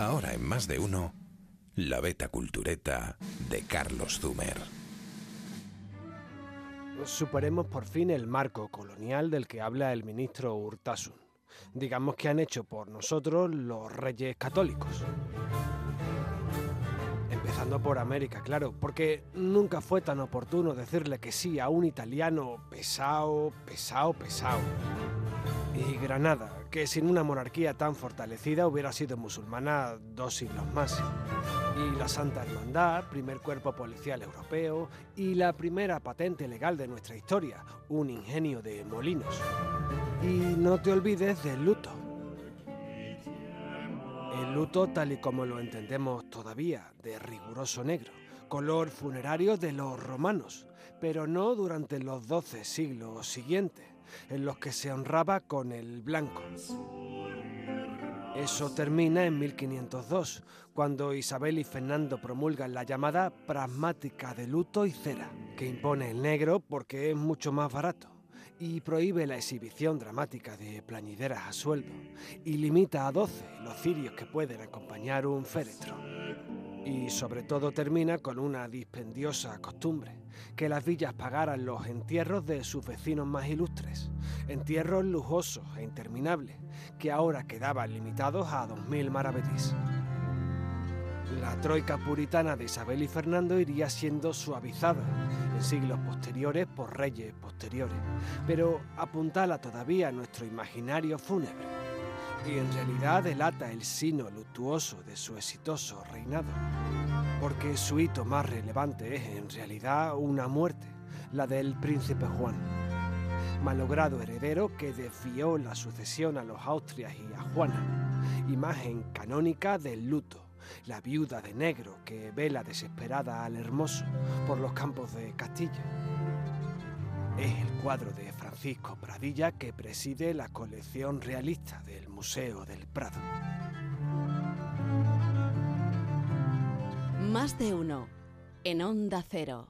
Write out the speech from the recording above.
Ahora en más de uno, la beta cultureta de Carlos Zumer. Superemos por fin el marco colonial del que habla el ministro Urtasun. Digamos que han hecho por nosotros los reyes católicos. Empezando por América, claro, porque nunca fue tan oportuno decirle que sí a un italiano pesado, pesado, pesado. Y Granada, que sin una monarquía tan fortalecida hubiera sido musulmana dos siglos más. Y la Santa Hermandad, primer cuerpo policial europeo, y la primera patente legal de nuestra historia, un ingenio de molinos. Y no te olvides del luto. El luto tal y como lo entendemos todavía, de riguroso negro, color funerario de los romanos, pero no durante los doce siglos siguientes en los que se honraba con el blanco. Eso termina en 1502, cuando Isabel y Fernando promulgan la llamada pragmática de luto y cera, que impone el negro porque es mucho más barato y prohíbe la exhibición dramática de plañideras a sueldo y limita a 12 los cirios que pueden acompañar un féretro. Y sobre todo termina con una dispendiosa costumbre, que las villas pagaran los entierros de sus vecinos más ilustres, entierros lujosos e interminables, que ahora quedaban limitados a 2.000 maravedís. La troika puritana de Isabel y Fernando iría siendo suavizada en siglos posteriores por reyes posteriores, pero apuntala todavía a nuestro imaginario fúnebre y en realidad delata el sino luctuoso de su exitoso reinado, porque su hito más relevante es en realidad una muerte, la del príncipe Juan, malogrado heredero que desvió la sucesión a los Austrias y a Juana, imagen canónica del luto, la viuda de negro que vela desesperada al hermoso por los campos de Castilla. Cuadro de Francisco Pradilla que preside la colección realista del Museo del Prado. Más de uno en Onda Cero.